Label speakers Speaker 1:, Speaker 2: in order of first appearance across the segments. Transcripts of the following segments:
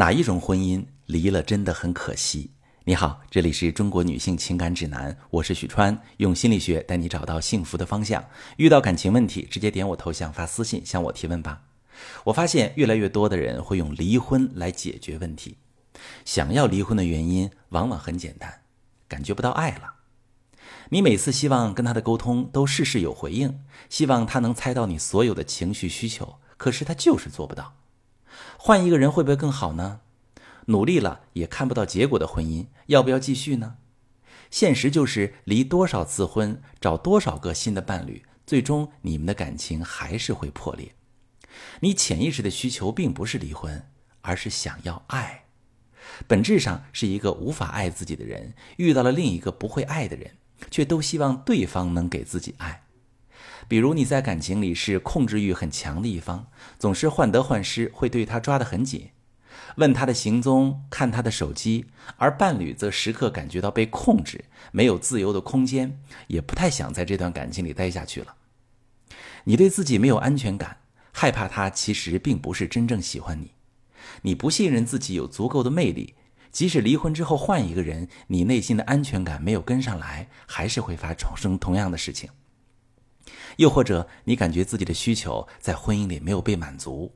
Speaker 1: 哪一种婚姻离了真的很可惜？你好，这里是中国女性情感指南，我是许川，用心理学带你找到幸福的方向。遇到感情问题，直接点我头像发私信向我提问吧。我发现越来越多的人会用离婚来解决问题，想要离婚的原因往往很简单，感觉不到爱了。你每次希望跟他的沟通都事事有回应，希望他能猜到你所有的情绪需求，可是他就是做不到。换一个人会不会更好呢？努力了也看不到结果的婚姻，要不要继续呢？现实就是离多少次婚，找多少个新的伴侣，最终你们的感情还是会破裂。你潜意识的需求并不是离婚，而是想要爱。本质上是一个无法爱自己的人，遇到了另一个不会爱的人，却都希望对方能给自己爱。比如你在感情里是控制欲很强的一方，总是患得患失，会对他抓得很紧，问他的行踪，看他的手机；而伴侣则时刻感觉到被控制，没有自由的空间，也不太想在这段感情里待下去了。你对自己没有安全感，害怕他其实并不是真正喜欢你，你不信任自己有足够的魅力，即使离婚之后换一个人，你内心的安全感没有跟上来，还是会发生同样的事情。又或者你感觉自己的需求在婚姻里没有被满足，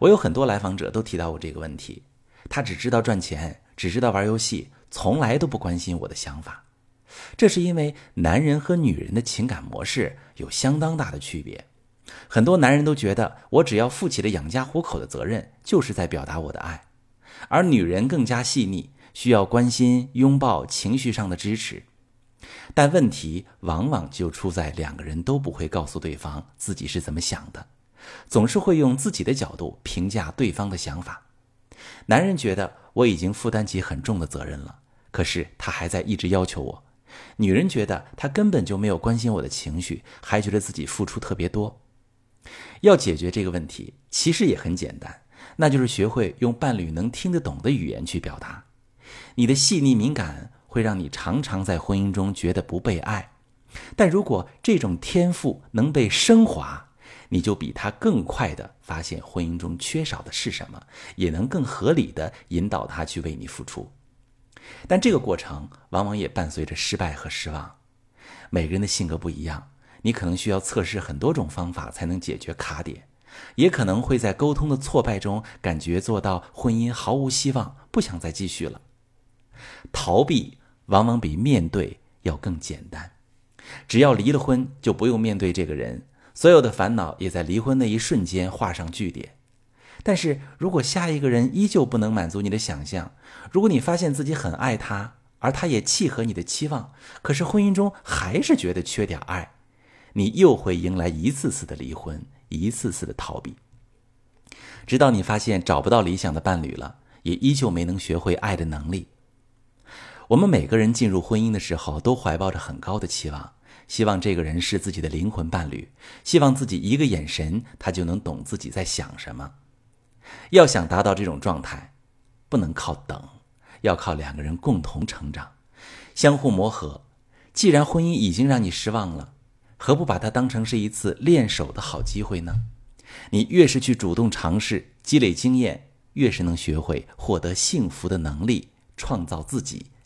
Speaker 1: 我有很多来访者都提到过这个问题。他只知道赚钱，只知道玩游戏，从来都不关心我的想法。这是因为男人和女人的情感模式有相当大的区别。很多男人都觉得我只要负起了养家糊口的责任，就是在表达我的爱，而女人更加细腻，需要关心、拥抱、情绪上的支持。但问题往往就出在两个人都不会告诉对方自己是怎么想的，总是会用自己的角度评价对方的想法。男人觉得我已经负担起很重的责任了，可是他还在一直要求我；女人觉得他根本就没有关心我的情绪，还觉得自己付出特别多。要解决这个问题，其实也很简单，那就是学会用伴侣能听得懂的语言去表达你的细腻敏感。会让你常常在婚姻中觉得不被爱，但如果这种天赋能被升华，你就比他更快的发现婚姻中缺少的是什么，也能更合理的引导他去为你付出。但这个过程往往也伴随着失败和失望。每个人的性格不一样，你可能需要测试很多种方法才能解决卡点，也可能会在沟通的挫败中感觉做到婚姻毫无希望，不想再继续了，逃避。往往比面对要更简单，只要离了婚，就不用面对这个人，所有的烦恼也在离婚那一瞬间画上句点。但是如果下一个人依旧不能满足你的想象，如果你发现自己很爱他，而他也契合你的期望，可是婚姻中还是觉得缺点爱，你又会迎来一次次的离婚，一次次的逃避，直到你发现找不到理想的伴侣了，也依旧没能学会爱的能力。我们每个人进入婚姻的时候，都怀抱着很高的期望，希望这个人是自己的灵魂伴侣，希望自己一个眼神，他就能懂自己在想什么。要想达到这种状态，不能靠等，要靠两个人共同成长，相互磨合。既然婚姻已经让你失望了，何不把它当成是一次练手的好机会呢？你越是去主动尝试，积累经验，越是能学会获得幸福的能力，创造自己。